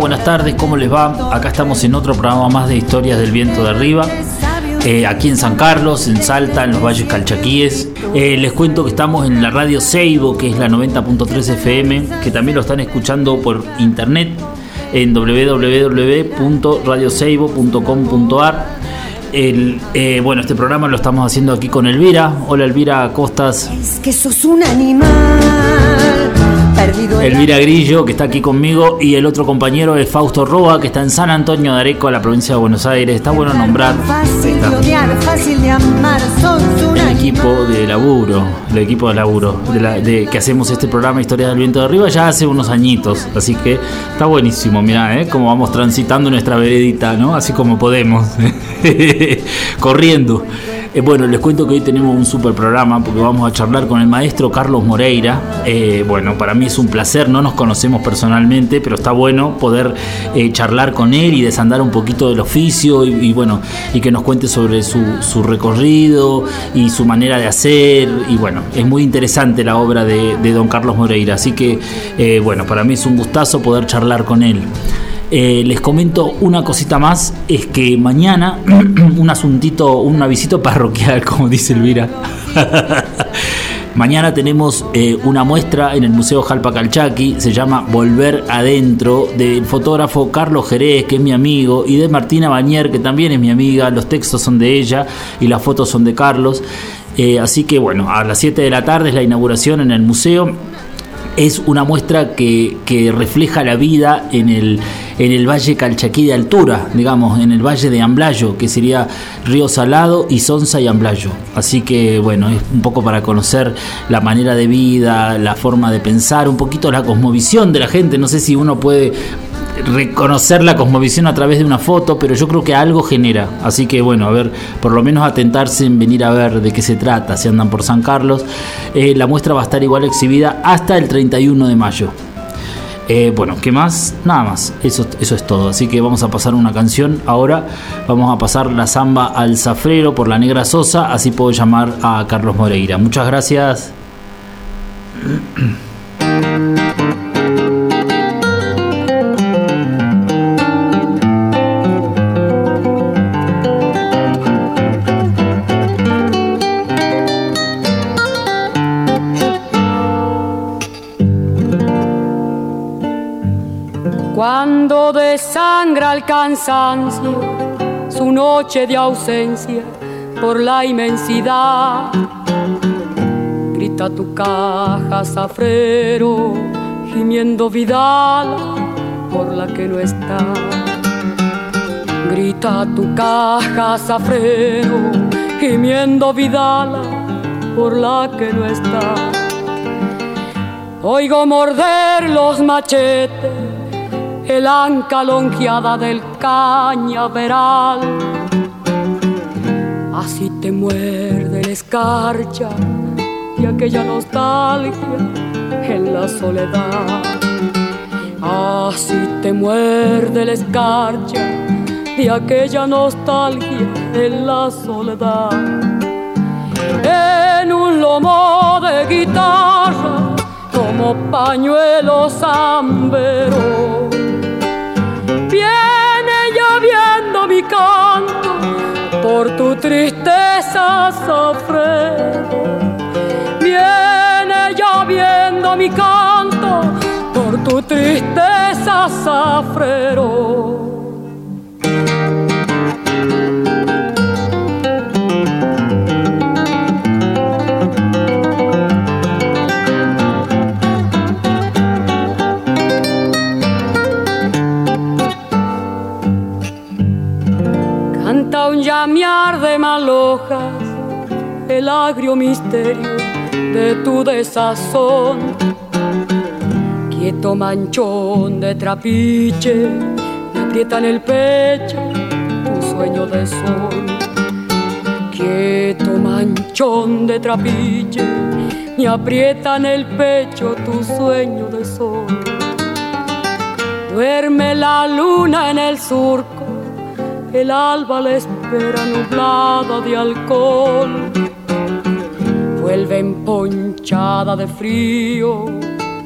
Buenas tardes, ¿cómo les va? Acá estamos en otro programa más de Historias del Viento de Arriba. Eh, aquí en San Carlos, en Salta, en los Valles Calchaquíes. Eh, les cuento que estamos en la radio Seibo, que es la 90.3 FM, que también lo están escuchando por internet en www.radioseibo.com.ar. Eh, bueno, este programa lo estamos haciendo aquí con Elvira. Hola Elvira Costas. Es que sos un animal. Elvira Grillo, que está aquí conmigo, y el otro compañero es Fausto Roa, que está en San Antonio de Areco, la provincia de Buenos Aires. Está bueno nombrar. El equipo de laburo, el equipo de laburo, de, que hacemos este programa Historia del Viento de Arriba ya hace unos añitos. Así que está buenísimo, mirá, ¿eh? Cómo vamos transitando nuestra veredita, ¿no? Así como podemos, corriendo. Eh, bueno, les cuento que hoy tenemos un super programa porque vamos a charlar con el maestro Carlos Moreira. Eh, bueno, para mí es un placer, no nos conocemos personalmente, pero está bueno poder eh, charlar con él y desandar un poquito del oficio y, bueno, y que nos cuente sobre su, recorrido y su manera de hacer. Y bueno, es muy interesante la obra de, de don Carlos Moreira, así que bueno, para mí es un gustazo poder charlar con él. Eh, les comento una cosita más, es que mañana un asuntito, un avisito parroquial, como dice Elvira. Mañana tenemos eh, una muestra en el Museo Jalpa Calchaqui, se llama Volver Adentro, del fotógrafo Carlos Jerez, que es mi amigo, y de Martina Bañer, que también es mi amiga. Los textos son de ella y las fotos son de Carlos. Eh, así que bueno, a las 7 de la tarde es la inauguración en el museo es una muestra que, refleja la vida en el, en el Valle Calchaquí de altura, digamos, en el Valle de Amblayo, que sería Río Salado y Sonsa y Amblayo. Así que, bueno, es un poco para conocer la manera de vida, la forma de pensar, un poquito la cosmovisión de la gente. No sé si uno puede reconocer la cosmovisión a través de una foto, pero yo creo que algo genera. Así que bueno, a ver, por lo menos atentarse en venir a ver de qué se trata, si andan por San Carlos. Eh, la muestra va a estar igual exhibida hasta el 31 de mayo. Eh, bueno, ¿qué más? Nada más, eso, eso es todo. Así que vamos a pasar una canción. Ahora vamos a pasar la samba al zafrero por la negra Sosa, así puedo llamar a Carlos Moreira. Muchas gracias. El cansancio, su noche de ausencia por la inmensidad. Grita tu caja, zafrero, gimiendo Vidal por la que no está. Grita tu caja, zafrero, gimiendo Vidal por la que no está. Oigo morder los machetes el anca longeada del cañaveral. Así te muerde la escarcha de aquella nostalgia en la soledad. Así te muerde la escarcha de aquella nostalgia en la soledad. En un lomo de guitarra como pañuelo zambero mi canto por tu tristeza sofrer. Viene ya viendo mi canto por tu tristeza safrero. Ya me arde malojas el agrio misterio de tu desazón. Quieto manchón de trapiche, me aprieta en el pecho tu sueño de sol. Quieto manchón de trapiche, me aprieta en el pecho tu sueño de sol. Duerme la luna en el surco, el alba la espera nublada de alcohol vuelve emponchada de frío,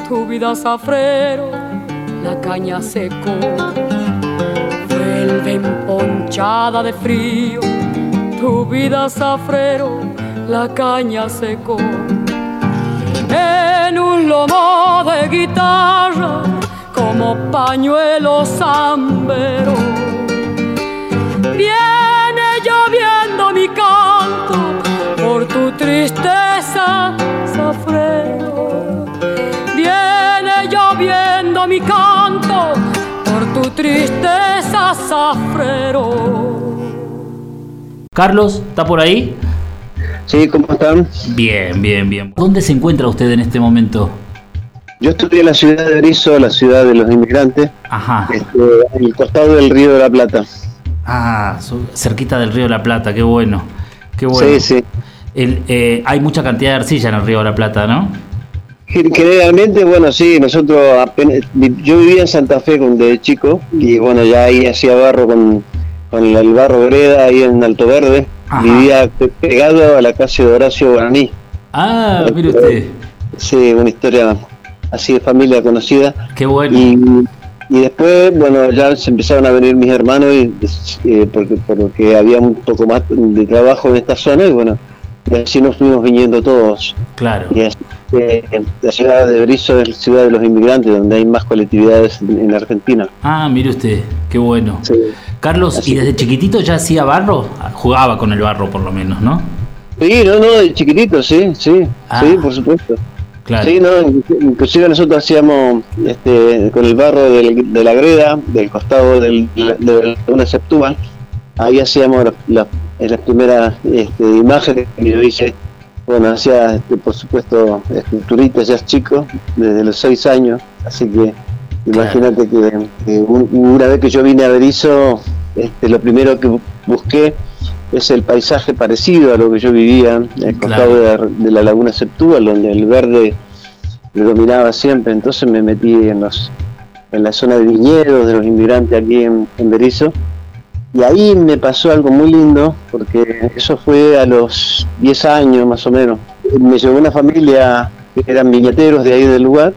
tu vida zafrero, la caña secó. Vuelve emponchada de frío, tu vida zafrero, la caña secó. En un lomo de guitarra, como pañuelo zambero, tristeza, zafrero. Viene lloviendo mi canto por tu tristeza, zafrero. Carlos, ¿está por ahí? Sí, ¿cómo están? Bien, bien, bien. ¿Dónde se encuentra usted en este momento? Yo estoy en la ciudad de Berizo, la ciudad de los inmigrantes, Ajá. este, en el costado del río de la Plata. Ah, cerquita del río de la Plata, qué bueno. Qué bueno. Sí, sí. El, eh, hay mucha cantidad de arcilla en el río de la Plata, ¿no? Gen- Generalmente, bueno, sí, nosotros apenas, yo vivía en Santa Fe de chico y bueno, ya ahí hacía barro con, con el, barro Greda ahí en Alto Verde. Ajá. Vivía pe- pegado a la casa de Horacio Guaraní. Ah, mire usted. Sí, una historia así de familia conocida. Qué bueno. Y, y después, bueno, ya se empezaron a venir mis hermanos y, eh, porque, porque había un poco más de trabajo en esta zona y bueno, y así nos fuimos viniendo todos. Claro. Y así, eh, la ciudad de Berizo es la ciudad de los inmigrantes, donde hay más colectividades en, en Argentina. Ah, mire usted, qué bueno. Sí. Carlos, Así ¿y desde chiquitito ya hacía barro? Jugaba con el barro por lo menos, ¿no? Sí, no, no, de chiquitito, sí, sí, Ah. sí, por supuesto. Claro. Sí, no, inclusive nosotros hacíamos este, con el barro del- de la greda, del costado del, de una septúa, ahí hacíamos la- la- las primeras este, imágenes que yo hice. Bueno, hacía, este, por supuesto, esculturitas ya chico, desde los seis años, así que imagínate que, que un- una vez que yo vine a Berizo, este, lo primero que bu- busqué es el paisaje parecido a lo que yo vivía, el costado de, la, de la laguna Septúbal, donde el verde predominaba siempre, entonces me metí en los en la zona de viñedos de los inmigrantes aquí en, en Berizo, y ahí me pasó algo muy lindo, porque eso fue a los 10 años más o menos. Me llegó una familia que eran viñeteros de ahí del lugar,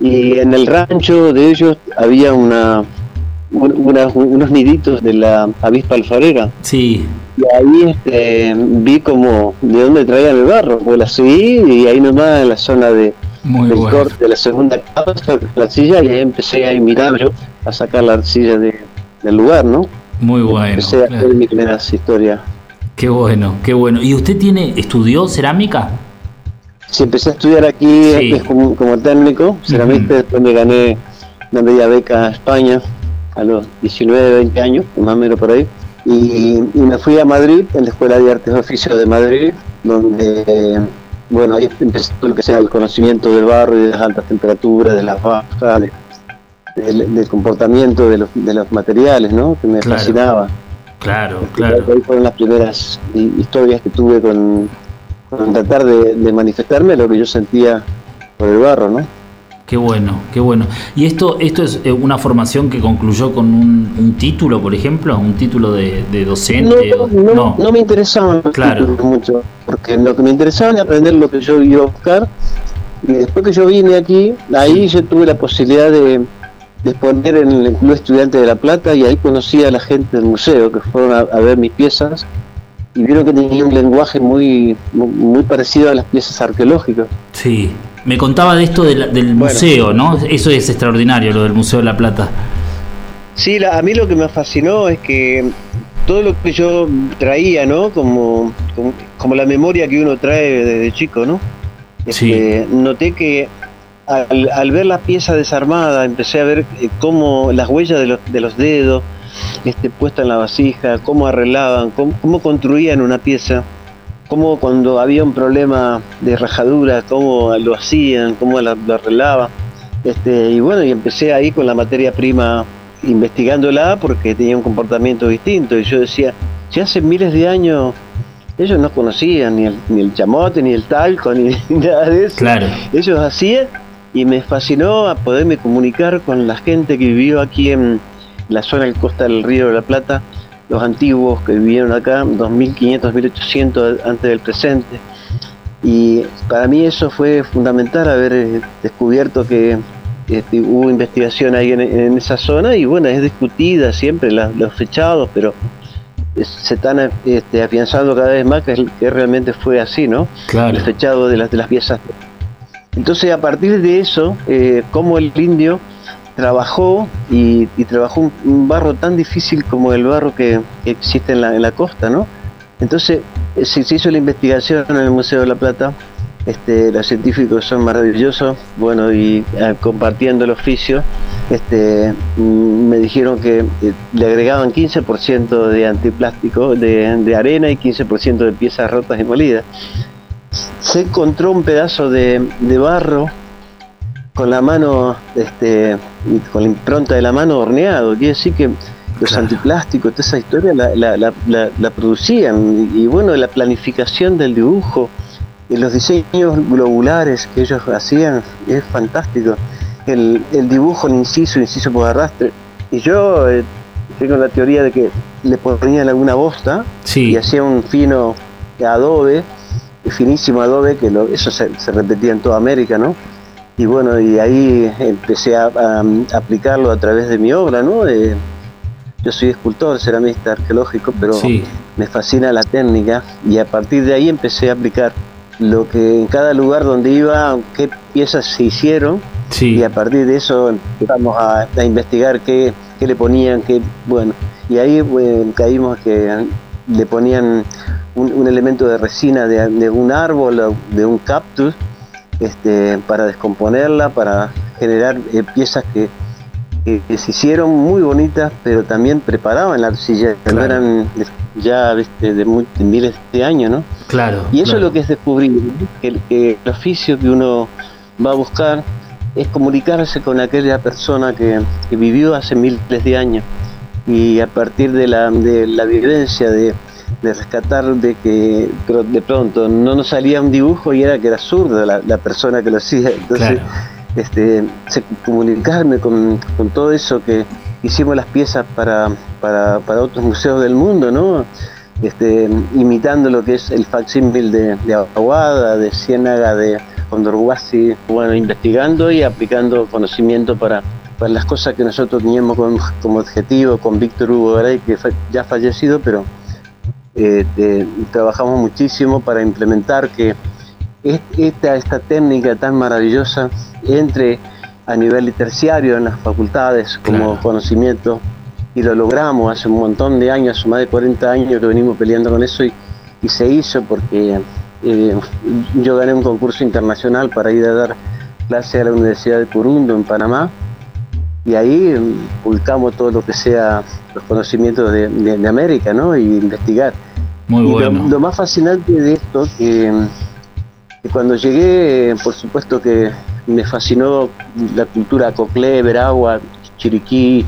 y en el rancho de ellos había una, un- una- unos niditos de la avispa alfarera. Sí, Y ahí este, vi como de dónde traían el barro, pues la seguí y ahí nomás en la zona de, muy del bueno. corte de la segunda capa, la arcilla y ahí empecé a imitar yo, a sacar la arcilla de- del lugar, ¿no? Muy bueno. empecé a claro. mis primeras historias. Qué bueno, qué bueno. ¿Y usted tiene, estudió cerámica? Sí, empecé a estudiar aquí Sí. como, como técnico, ceramista, después me gané una media beca a España a los 19, 20 años, más o menos por ahí. Y, y me fui a Madrid, en la Escuela de Artes y Oficios de Madrid, donde, bueno, ahí empecé todo lo que sea el conocimiento del barro y de las altas temperaturas, de las bajas, de- del, del comportamiento de los, de los materiales, ¿no? Que me Claro. fascinaba. Claro, claro. Ahí fueron las primeras hi- historias que tuve con, con tratar de, de manifestarme lo que yo sentía por el barro, ¿no? Qué bueno, qué bueno. ¿Y esto esto es eh, una formación que concluyó con un, un título, por ejemplo? ¿Un título de, de No, docente? o- no, no, no me interesaba Claro. mucho, porque lo que me interesaba era aprender lo que yo iba a buscar. Y después que yo vine aquí, ahí yo tuve la posibilidad de, de exponer en el Club Estudiante de La Plata y ahí conocí a la gente del museo que fueron a, a ver mis piezas y vieron que tenía un lenguaje muy, muy, parecido a las piezas arqueológicas. Sí. Me contaba de esto de la- del Bueno. museo, ¿no? Eso es extraordinario, lo del Museo de la Plata. Sí, la- a mí lo que me fascinó es que todo lo que yo traía, ¿no? Como, como, como la memoria que uno trae desde chico, ¿no? Sí. Este, Noté que al, al ver la pieza desarmada, empecé a ver eh, cómo las huellas de los, de los dedos, este, puesta en la vasija, cómo arreglaban, cómo, construían una pieza, cómo cuando había un problema de rajadura, cómo lo hacían, cómo lo, arreglaban. Este, y bueno, y empecé ahí con la materia prima investigándola porque tenía un comportamiento distinto. Y yo decía, si hace miles de años ellos no conocían ni el, ni el chamote, ni el talco, ni, nada de eso. Claro. Ellos hacían y me fascinó a poderme comunicar con la gente que vivió aquí en la zona del costa del río de la Plata, los antiguos que vivieron acá, 2500, 1800 antes del presente. Y para mí eso fue fundamental haber eh, descubierto que este, hubo investigación ahí en, esa zona y bueno, es discutida siempre los fechados, pero se están este, afianzando cada vez más que, realmente fue así, ¿no? Claro. El fechado de las, de las piezas. Entonces, a partir de eso, eh, como el indio trabajó y, trabajó un, barro tan difícil como el barro que, existe en la, costa, ¿no? Entonces, eh, se, hizo la investigación en el Museo de la Plata este, los científicos son maravillosos, bueno, y eh, compartiendo el oficio, este, mm, me dijeron que eh, le agregaban 15% de antiplástico, de, arena y 15% de piezas rotas y molidas. Se encontró un pedazo de, barro con la mano, este, con la impronta de la mano horneado, quiere decir que los antiplásticos, toda esa historia la producían, y bueno, la planificación del dibujo, y los diseños globulares que ellos hacían es fantástico. El, dibujo en inciso, inciso por arrastre. Y yo eh, tengo la teoría de que le ponían alguna bosta y hacía un fino adobe, finísimo adobe, que eso se, repetía en toda América, ¿no? Y bueno, y ahí empecé a, aplicarlo a través de mi obra, ¿no? yo soy escultor, ceramista arqueológico, pero me fascina la técnica y a partir de ahí empecé a aplicar lo que en cada lugar donde iba, qué piezas se hicieron, y a partir de eso empezamos a, investigar qué, le ponían, qué, bueno, y ahí caímos que le ponían un, elemento de resina de, un árbol, de un cactus, este, para descomponerla, para generar eh, piezas que, se hicieron muy bonitas, pero también preparaban la arcilla, no eran ya de, miles de años, ¿no? Claro. Y eso es lo que es descubrir, que, el oficio que uno va a buscar es comunicarse con aquella persona que, vivió hace miles de años y a partir de la, de la vivencia de, rescatar de que de pronto no nos salía un dibujo y era que era zurda la, persona que lo hacía. Entonces, este, comunicarme con, con todo eso que hicimos las piezas para, para, para otros museos del mundo, ¿no? Este, imitando lo que es el facsímil de, de Aguada, de Ciénaga, de Condorhuasi, bueno, investigando y aplicando conocimiento para, para las cosas que nosotros teníamos como, como objetivo con Víctor Hugo Garay, que ya fallecido, pero este, trabajamos muchísimo para implementar que esta, esta técnica tan maravillosa entre a nivel terciario en las facultades como conocimiento y lo logramos hace un montón de años, hace más de 40 años que venimos peleando con eso y, se hizo porque eh, yo gané un concurso internacional para ir a dar clase a la Universidad de Curundo en Panamá y ahí publicamos todo lo que sea los conocimientos de, América ¿no? y investigar. Muy bueno. Lo, más fascinante de esto que, que cuando llegué, por supuesto que me fascinó la cultura Coclé, Veragua, Chiriquí,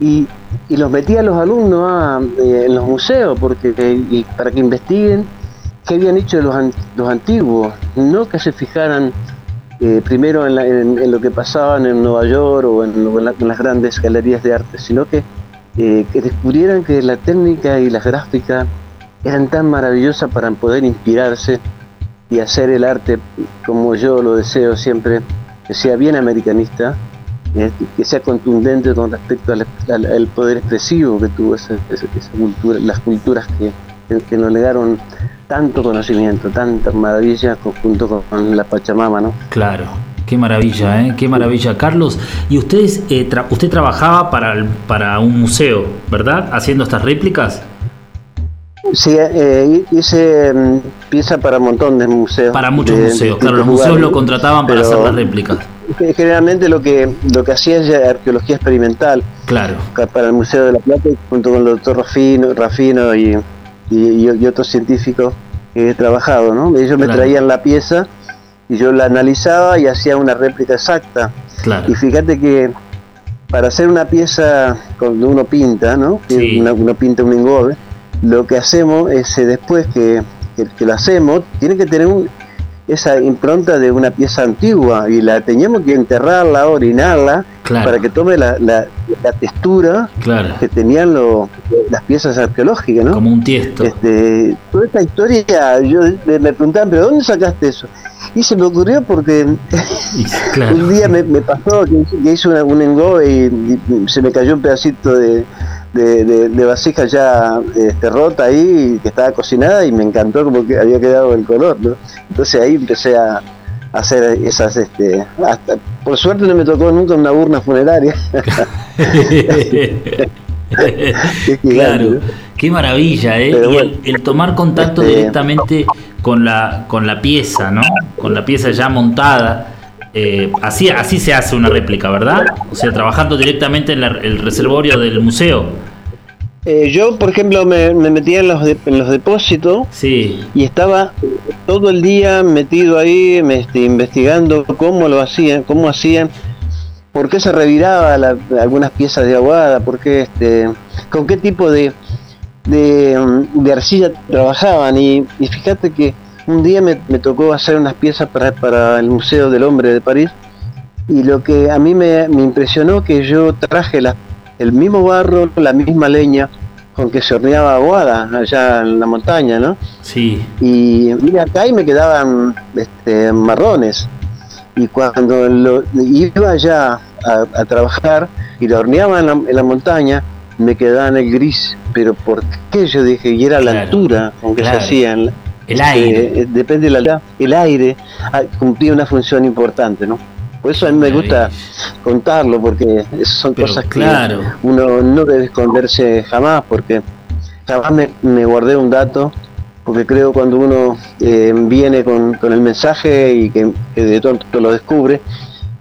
y, los metí a los alumnos ah, eh, en los museos porque para que investiguen qué habían hecho los, los antiguos, no que se fijaran eh, primero en, lo que pasaban en Nueva York o en, las grandes galerías de arte, sino que, eh, que descubrieran que la técnica y las gráficas eran tan maravillosas para poder inspirarse y hacer el arte como yo lo deseo siempre, que sea bien americanista, eh, que sea contundente con respecto al, poder expresivo que tuvo esa, cultura, las culturas que, que, nos legaron tanto conocimiento, tanta maravilla junto con la Pachamama, ¿no? Claro. Qué maravilla, ¿eh? Qué maravilla. Carlos, y ustedes, eh, usted trabajaba para, para un museo, ¿verdad? Haciendo estas réplicas. Sí, eh, hice mm, pieza para un montón de museos. Para muchos museos, claro, los museos lo contrataban para hacer las réplicas. generalmente lo que lo que hacía es arqueología experimental. Claro. Para el Museo de la Plata, junto con el doctor Rafino, Rafino y, y, otros científicos que he trabajado, ¿no? Ellos me traían la pieza y yo la analizaba y hacía una réplica exacta. Claro. Y fíjate que para hacer una pieza cuando uno pinta, ¿no? Uno, pinta un engobe, lo que hacemos es eh, después que, que, lo hacemos, tiene que tener esa impronta de una pieza antigua y la teníamos que enterrarla, orinarla, para que tome la, la, textura que tenían las piezas arqueológicas, ¿no? Como un tiesto. Este, toda esta historia, yo me preguntaban, ¿pero dónde sacaste eso? Y se me ocurrió porque un día me, pasó que, hice un engobe y, se me cayó un pedacito de, de, vasija ya este, rota ahí, que estaba cocinada y me encantó como que había quedado el color. ¿no? Entonces ahí empecé a, hacer esas este hasta, por suerte no me tocó nunca una urna funeraria claro qué maravilla ¿eh? y el, tomar contacto este, directamente con la, con la pieza, ¿no? Con la pieza ya montada. Eh, así, así se hace una réplica, ¿verdad? O sea, trabajando directamente en el reservorio del museo. Eh, yo, por ejemplo, me, metía en los, en los depósitos sí. y estaba todo el día metido ahí este, investigando cómo lo hacían, cómo hacían, por qué se reviraba algunas piezas de aguada, por qué, este, con qué tipo de, de, de arcilla trabajaban y, fíjate que un día me, tocó hacer unas piezas para, para, el Museo del Hombre de París y lo que a mí me, impresionó que yo traje la, el mismo barro, la misma leña con que se horneaba aguada allá en la montaña, ¿no? Sí. Y mira acá y me quedaban este, marrones. Y cuando lo, iba allá a, trabajar y lo horneaba en la montaña, me quedaba en el gris, pero ¿por qué? Yo dije, y era la altura con que se hacían. El aire. Eh, depende de la el aire ah, cumplía una función importante, ¿no? Por eso a mí me gusta contarlo, porque son cosas que uno no debe esconderse jamás, porque jamás me, guardé un dato, porque creo cuando uno eh, viene con, el mensaje y que, de todo lo descubre,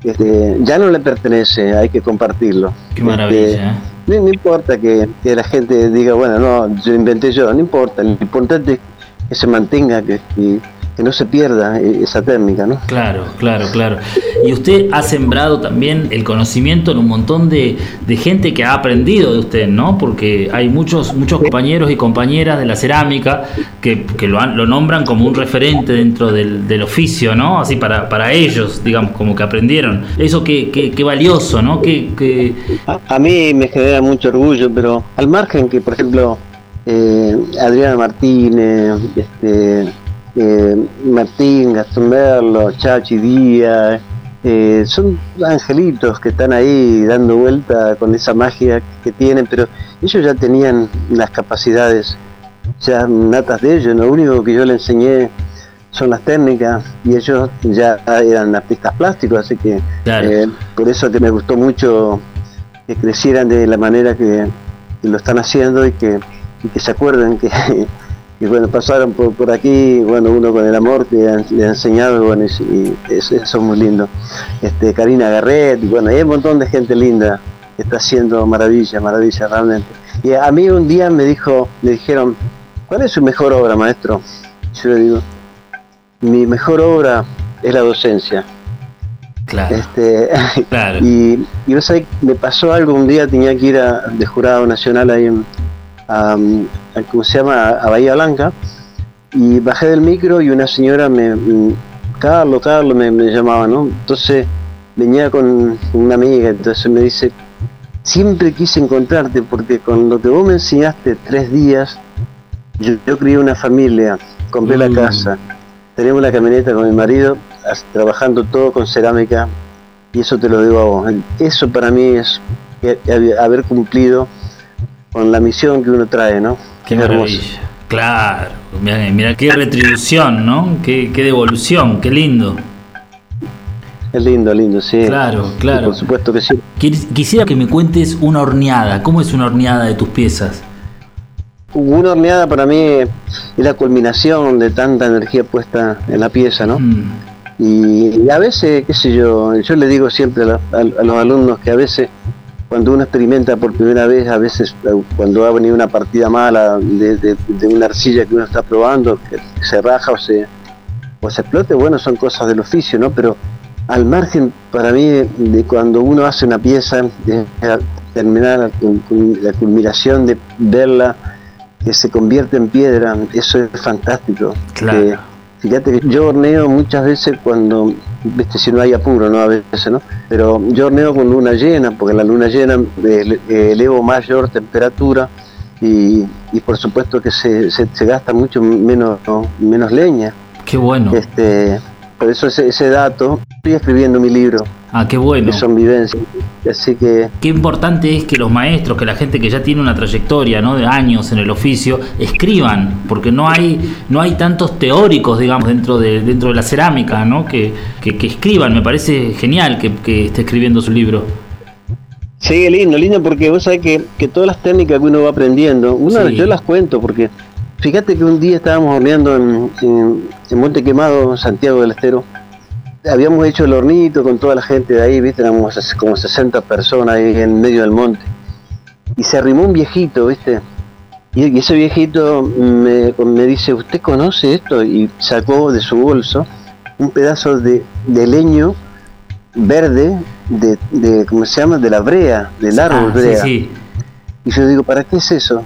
este, ya no le pertenece, hay que compartirlo. Qué maravilla. Este, ¿eh? No, importa que, la gente diga, bueno, no, yo inventé yo, no importa, lo importante es que se mantenga, que, que no se pierda eh, esa técnica, ¿no? Claro, claro, claro. Y usted ha sembrado también el conocimiento en un montón de, gente que ha aprendido de usted, ¿no? Porque hay muchos muchos compañeros y compañeras de la cerámica que, lo, lo nombran como un referente dentro del, oficio, ¿no? Así para, para ellos, digamos, como que aprendieron. Eso que, que, valioso, ¿no? Que, A, mí me genera mucho orgullo, pero al margen que, por ejemplo, eh, Adriana Martínez, este, eh, Martín, Gastón Merlo, Chachi Díaz, eh, son angelitos que están ahí dando vuelta con esa magia que tienen, pero ellos ya tenían las capacidades ya natas de ellos, lo único que yo le enseñé son las técnicas y ellos ya eran artistas plásticos, así que eh, por eso que me gustó mucho que crecieran de la manera que, lo están haciendo y que, y que se acuerden que y bueno, pasaron por, por aquí, bueno, uno con el amor que le ha enseñado, bueno, y, eso, es muy lindo. Este, Karina Garret, y bueno, hay un montón de gente linda que está haciendo maravilla, maravilla realmente. Y a mí un día me dijo, me dijeron, ¿cuál es su mejor obra, maestro? Yo le digo, mi mejor obra es la docencia. Claro. Este, y, y me pasó algo, un día tenía que ir a, de jurado nacional ahí en, a, ¿cómo se llama? a Bahía Blanca y bajé del micro y una señora me, Carlos, Carlos me, llamaba, ¿no? Entonces venía con una amiga, entonces me dice, siempre quise encontrarte porque con lo que vos me enseñaste tres días, yo, yo crié una familia, compré la mm. casa, tenemos la camioneta con mi marido, trabajando todo con cerámica, y eso te lo digo a vos. Eso para mí es haber cumplido con la misión que uno trae, ¿no? Qué maravilla. Claro, mira, qué retribución, ¿no? Qué, devolución, qué lindo. Es lindo, lindo, sí. Claro, claro. por supuesto que sí. Quisiera que me cuentes una horneada. ¿Cómo es una horneada de tus piezas? Una horneada para mí es la culminación de tanta energía puesta en la pieza, ¿no? Mm. Y, a veces, qué sé yo, yo le digo siempre a, los alumnos que a veces cuando uno experimenta por primera vez, a veces eh, cuando ha venido una partida mala de, una arcilla que uno está probando, que se raja o se, o se explote, bueno, son cosas del oficio, ¿no? Pero al margen, para mí, de cuando uno hace una pieza, de terminar la culminación de verla que se convierte en piedra, eso es fantástico. Claro. Fíjate que yo horneo muchas veces cuando, viste, si no hay apuro, ¿no? A veces, ¿no? Pero yo horneo con luna llena, porque la luna llena eh, elevo mayor temperatura y, por supuesto que se, se, gasta mucho menos, menos leña. Qué bueno. Este, por eso ese, ese dato, estoy escribiendo mi libro. Ah, qué bueno. Que son vivencias. Así que. Qué importante es que los maestros, que la gente que ya tiene una trayectoria ¿no? de años en el oficio, escriban, porque no hay, no hay tantos teóricos, digamos, dentro de, dentro de la cerámica, ¿no? Que, que, escriban. Me parece genial que, que, esté escribiendo su libro. Sí, lindo, lindo, porque vos sabés que, que todas las técnicas que uno va aprendiendo, una, yo las cuento, porque fíjate que un día estábamos horneando en, en, en Monte Quemado, Santiago del Estero habíamos hecho el hornito con toda la gente de ahí, viste, éramos como 60 personas ahí en medio del monte. Y se arrimó un viejito, viste. Y ese viejito me, dice, ¿usted conoce esto? Y sacó de su bolso un pedazo de, leño verde de, de, ¿cómo se llama? De la brea, del árbol ah, brea. Y yo digo, ¿para qué es eso?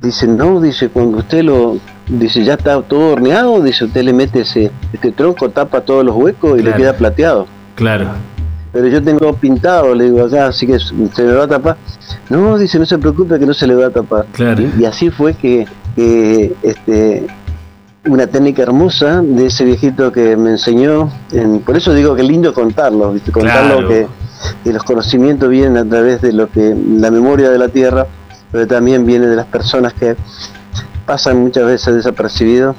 Dice, no, dice, cuando usted lo, dice, ya está todo horneado, dice, usted le mete ese, este tronco, tapa todos los huecos y le queda plateado. Claro. Pero yo tengo pintado, le digo acá, así que se me va a tapar. No, dice, no se preocupe que no se le va a tapar. Claro. Y, así fue que, este, una técnica hermosa de ese viejito que me enseñó. por eso digo que lindo contarlo, ¿viste? contarlo que, que, los conocimientos vienen a través de lo que la memoria de la tierra, pero también viene de las personas que pasan muchas veces desapercibidos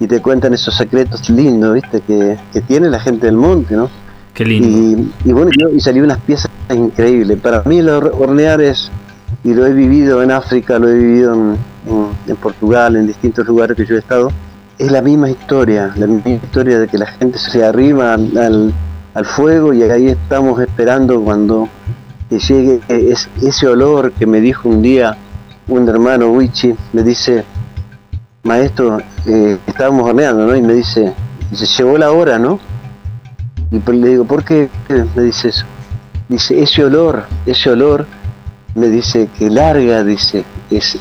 y te cuentan esos secretos lindos, ¿viste? Que, tiene la gente del monte, ¿no? Qué lindo. Y, bueno, y salió unas piezas increíbles. Para mí, los hornear es, y lo he vivido en África, lo he vivido en, Portugal, en distintos lugares que yo he estado, es la misma historia, la misma historia de que la gente se arrima al, al fuego y ahí estamos esperando cuando llegue ese olor que me dijo un día un hermano Wichi, me dice, maestro, eh, estábamos horneando, ¿no? Y me dice, se llegó la hora, ¿no? Y pues le digo, ¿por qué me dice eso? Dice, ese olor, ese olor, me dice que larga, dice, es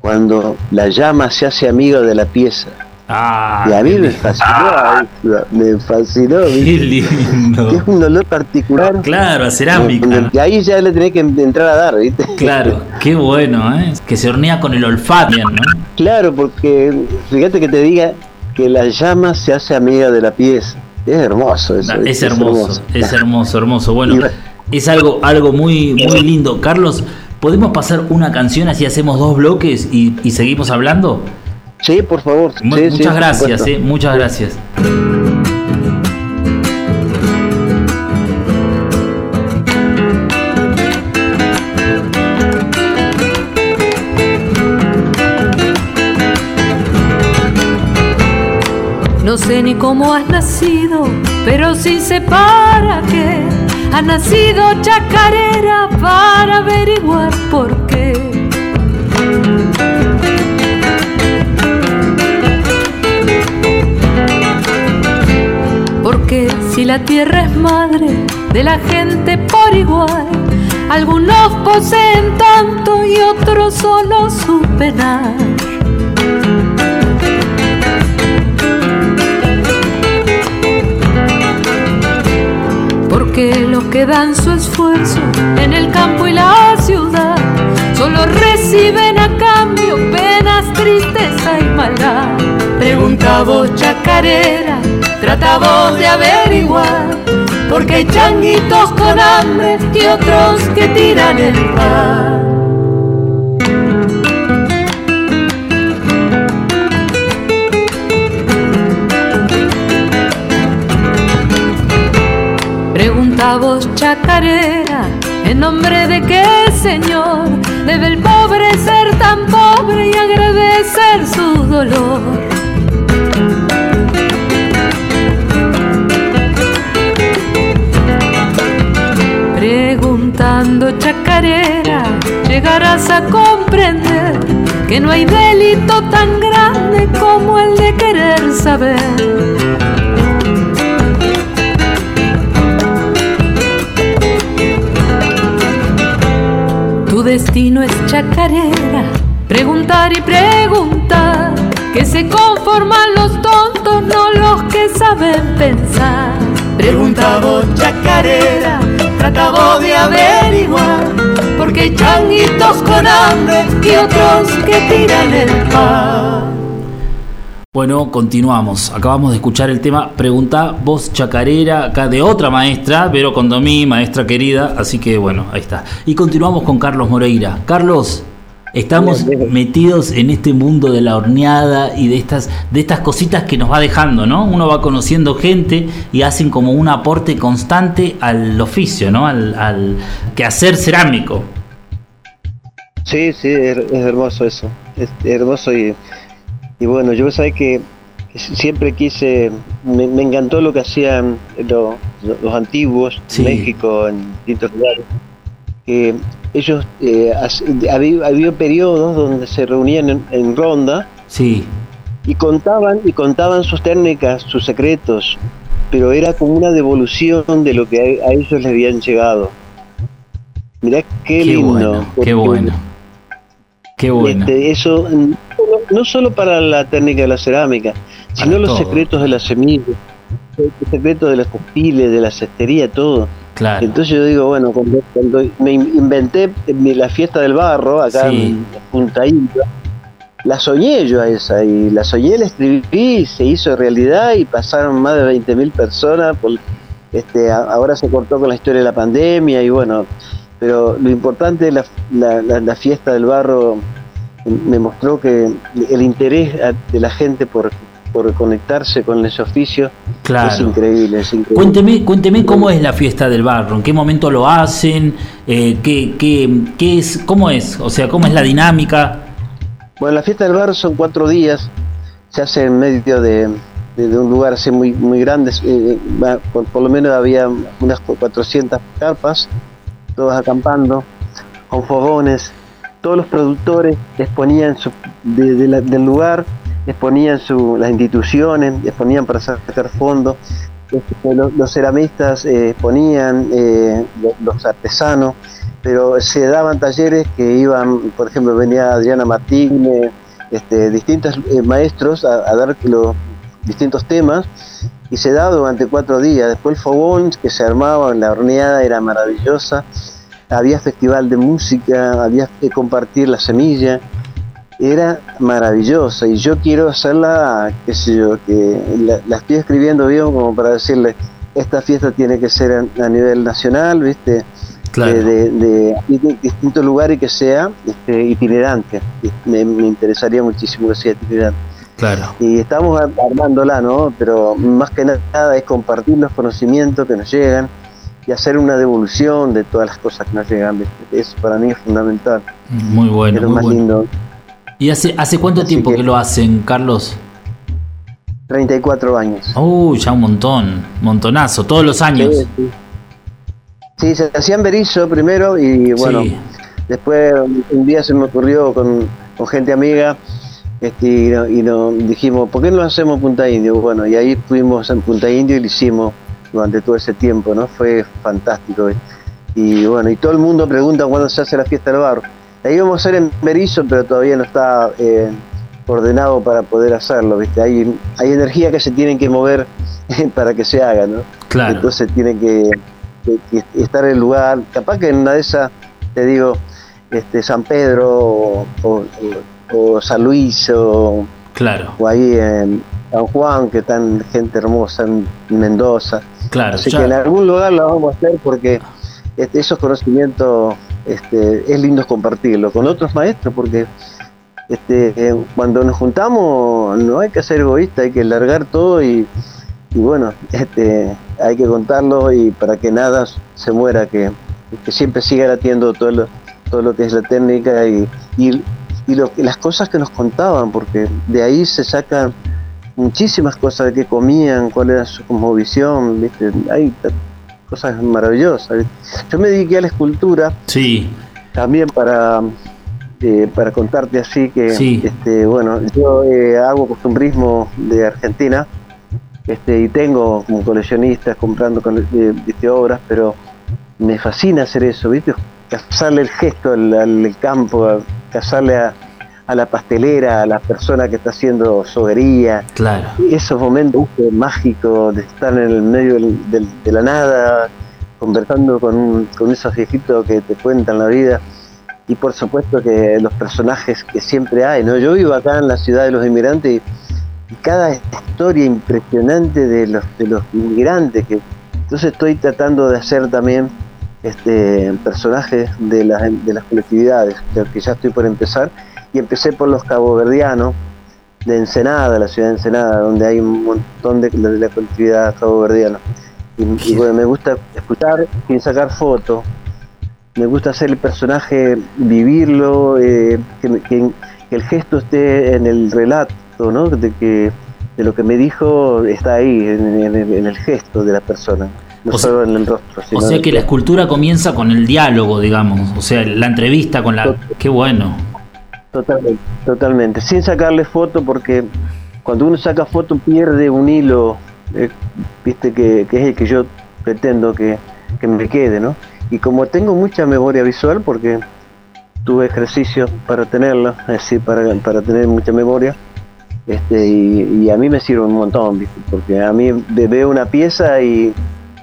cuando la llama se hace amiga de la pieza. Ah, y a mí me fascinó, me fascinó. Qué lindo. es un olor particular. Claro, a cerámica. Y ahí ya le tenés que entrar a dar, ¿viste? Claro, qué bueno, ¿eh? Que se hornea con el olfato, ¿no? Claro, porque fíjate que te diga que la llama se hace amiga de la pieza. Es hermoso eso. Es, hermoso, es hermoso, hermoso. Bueno, es algo, algo muy, muy lindo. Carlos, ¿podemos pasar una canción así hacemos dos bloques y, y seguimos hablando? Sí, por favor. muchas gracias, eh, muchas gracias. No sé ni cómo has nacido, pero sí sé para qué. Has nacido chacarera para averiguar por qué. Si la tierra es madre de la gente por igual, algunos poseen tanto y otros solo su penar. Porque los que dan su esfuerzo en el campo y la ciudad solo reciben a cambio penas, tristeza y maldad. Pregunta chacarera tratamos de averiguar, porque hay changuitos con hambre y otros que tiran el pan. Pregunta vos, chacarera, ¿en nombre de qué señor debe el pobre ser tan pobre y agradecer su dolor? Preguntando chacarera, llegarás a comprender que no hay delito tan grande como el de querer saber. Tu destino es chacarera, preguntar y preguntar, que se conforman los tontos, no los que saben pensar. Preguntado chacarera, tratado de averiguar, porque changuitos con hambre y otros que tiran el pan. Bueno, continuamos. Acabamos de escuchar el tema Pregunta voz chacarera, acá de otra maestra, Vero Condomí, maestra querida. Así que bueno, ahí está. Y continuamos con Carlos Moreira. Carlos, estamos metidos en este mundo de la horneada y de estas, de estas cositas que nos va dejando, ¿no? Uno va conociendo gente y hacen como un aporte constante al oficio, ¿no? Al, al quehacer cerámico. Sí, sí, es, es hermoso eso. Es hermoso y y bueno, yo sabía que siempre quise, me, me, encantó lo que hacían los, los antiguos Sí. en México, en distintos lugares, que ellos, eh, había, había periodos donde se reunían en, en ronda Sí, y contaban, y contaban sus técnicas, sus secretos, pero era como una devolución de lo que a, a ellos les habían llegado. Mirá qué, qué, lindo. bueno, qué bueno. Qué bueno. este, eso mm, no, no solo para la técnica de la cerámica, sino los secretos de la semilla, los secretos de las textiles, de la cestería, todo. Claro. Entonces yo digo, bueno, cuando, cuando me in- inventé mi- la fiesta del barro acá Sí. en Punta Inca, la soñé yo a esa y la soñé, la escribí, se hizo realidad y pasaron más de 20.000 personas. Por, este, ahora se cortó con la historia de la pandemia y bueno, pero lo importante es la, la- la- la fiesta del barro me mostró que el interés de la gente por, por conectarse con ese oficio es claro. increíble, es increíble. Cuénteme, cuénteme cómo es la fiesta del barro, en qué momento lo hacen, eh, qué, qué, qué es, cómo es, o sea, cómo es la dinámica. Bueno, la fiesta del barro son cuatro días, se hace en medio de, de- de un lugar así muy, muy grande, eh, va- por, por lo menos había unas 400 carpas, todos acampando, con fogones, todos los productores exponían su, de- de la- del lugar, exponían su, las instituciones, exponían para sacar fondos, este, los, ceramistas eh, exponían, eh, lo- los artesanos, pero se daban talleres que iban, por ejemplo, venía Adriana Martínez, este, distintos eh, maestros a, dar los distintos temas y se daba durante cuatro días. Después el fogón que se armaba la horneada era maravillosa, había festival de música, había que compartir la semilla, era maravillosa y yo quiero hacerla, qué sé yo, que la, la estoy escribiendo bien como para decirle, esta fiesta tiene que ser a, a nivel nacional, ¿viste? Claro. de, de, de- y de distintos lugares y que sea este, itinerante. Me, me interesaría muchísimo que sea itinerante. Claro. Y estamos ar- armándola, ¿no? Pero más que nada es compartir los conocimientos que nos llegan y hacer una devolución de todas las cosas que nos llegan. ¿viste? Eso para mí es fundamental. Muy es bueno, lo muy más bueno. lindo. ¿Y hace, hace cuánto Así tiempo que- que lo hacen, Carlos? 34 años. Uy, ya un montón, montonazo, todos los años. Sí, sí. Sí, se hacían berizo primero y bueno, Sí. Después un día se me ocurrió con, con gente amiga este, y, no- y nos dijimos, ¿por qué no lo hacemos en Punta Indio? Bueno, y ahí fuimos en Punta Indio y lo hicimos durante todo ese tiempo, ¿no? Fue fantástico. Y bueno, y todo el mundo pregunta cuándo se hace la fiesta del barro. La íbamos a hacer en Berizo, pero todavía no está eh, ordenado para poder hacerlo, ¿viste? Hay, hay energía que se tienen que mover para que se haga, ¿no? Claro. Entonces tiene que, que- que estar en el lugar. Capaz que en una de esas, te digo, este San Pedro o, o- o San Luis o, Claro, o ahí en San Juan, que están gente hermosa en Mendoza. claro. Así ya- que en algún lugar lo vamos a hacer porque este, esos conocimientos este, es lindo compartirlos con otros maestros porque este, eh, cuando nos juntamos no hay que ser egoísta, hay que largar todo y, bueno, este, hay que contarlo y para que nada se muera, que, que siempre siga latiendo todo lo, todo lo que es la técnica y, las cosas que nos contaban, porque de ahí se sacan muchísimas cosas de qué comían, cuál era su cosmovisión, ¿viste? Hay cosas maravillosas. Yo me dediqué a la escultura Sí, también para eh, para contarte así que Sí. este bueno yo eh, hago costumbrismo de Argentina este y tengo como coleccionistas comprando eh, viste, obras pero me fascina hacer eso viste casarle el gesto al, al campo a- casarle a, a la pastelera a la persona que está haciendo soguería claro. esos momentos uh, mágicos de estar en el medio del- del- de la nada, conversando con, esos viejitos que te cuentan la vida. Y por supuesto que los personajes que siempre hay, ¿no? Yo vivo acá en la ciudad de los inmigrantes y, y cada historia impresionante de los, de los inmigrantes. Que, entonces estoy tratando de hacer también este personajes de las, de las colectividades, que ya estoy por empezar. Y empecé por los caboverdianos, de Ensenada, la ciudad de Ensenada, donde hay un montón de, de la colectividad caboverdiana. Y, y bueno, me gusta escuchar sin sacar fotos, me gusta hacer el personaje, vivirlo, eh, que, que- que el gesto esté en el relato, ¿no? De que de lo que me dijo está ahí, en, en el- en el gesto de la persona, no O sea- solo en el rostro. O sea que la escultura comienza con el diálogo, digamos, o sea, la entrevista con la... Qué bueno. Totalmente, totalmente. Sin sacarle foto porque cuando uno saca foto pierde un hilo, eh, viste, que, es el que yo pretendo que, que me quede, ¿no? Y como tengo mucha memoria visual, porque tuve ejercicio para tenerla, es decir, para, para tener mucha memoria, este, y, y a mí me sirve un montón, ¿viste? porque a mí ve- veo una pieza y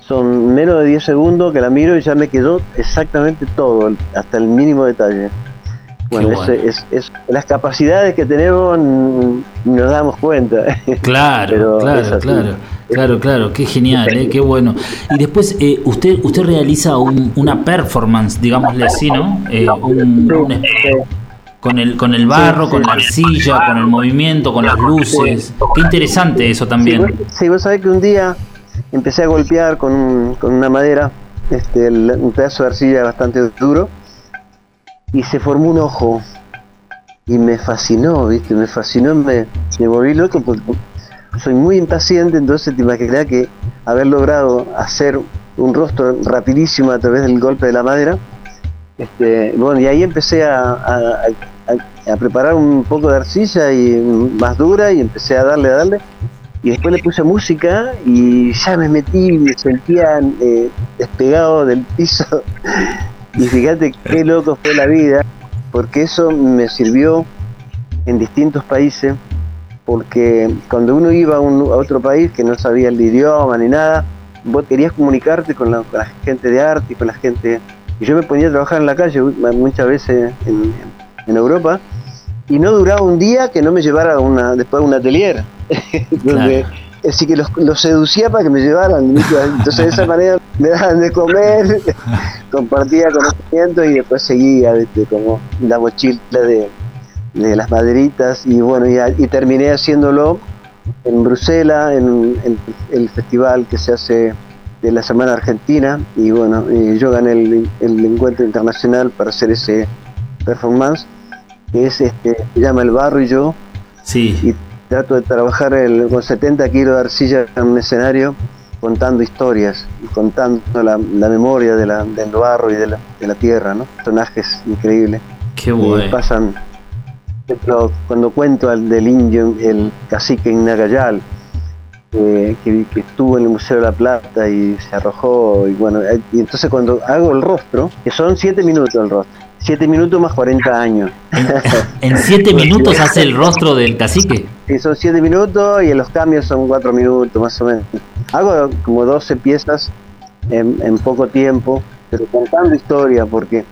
son menos de 10 segundos que la miro y ya me quedó exactamente todo, hasta el mínimo detalle. Bueno, es, es- las capacidades que tenemos nos damos cuenta. Claro, claro, claro, claro, claro, qué genial, eh, qué bueno. Y después eh, usted usted realiza un- una performance, digámosle así, ¿no? Eh, un- un- con el con el barro, Sí, con la arcilla, con el movimiento, con las luces. Qué interesante eso Sí, también. vos, sí, vos sabés que un día empecé a golpear con, un- con una madera, este, el- un pedazo de arcilla bastante duro, y se formó un ojo. Y me fascinó, ¿viste? Me fascinó, me, me volví loco porque soy muy impaciente, entonces te imaginas que haber logrado hacer un rostro rapidísimo a través del golpe de la madera. Este, bueno, y ahí empecé a, a- a- a preparar un poco de arcilla y más dura y empecé a darle, a darle y después le puse música y ya me metí, me sentía eh, despegado del piso y fíjate qué loco fue la vida, porque eso me sirvió en distintos países, porque cuando uno iba a, un- a otro país que no sabía el idioma ni nada, vos querías comunicarte con la, con la gente de arte y con la gente... Y yo me ponía a trabajar en la calle muchas veces en, en Europa y no duraba un día que no me llevara una, después a un atelier. donde Claro. así que los, los seducía para que me llevaran entonces de esa manera me daban de comer compartía conocimiento y después seguía ¿viste? como la mochila de, de las maderitas y bueno y, terminé haciéndolo en Bruselas en, en el festival que se hace de la Semana Argentina y bueno eh, yo gané el, el encuentro internacional para hacer ese performance que es este se llama El Barro y yo Sí, y trato de trabajar el- con 70 kilos de arcilla en un escenario contando historias y contando la, la memoria de la, del barro y de la, de la tierra, ¿no? Personajes increíbles. qué bueno. pasan, por ejemplo, cuando cuento al del indio, el cacique Nagayal, eh, que, que estuvo en el Museo de la Plata y se arrojó, y bueno, eh, y entonces cuando hago el rostro, que son 7 minutos el rostro, 7 minutos más 40 años. En siete minutos hace el rostro del cacique. Sí, son 7 minutos y en los cambios son 4 minutos más o menos. Hago como 12 piezas en, en poco tiempo, pero contando historia, porque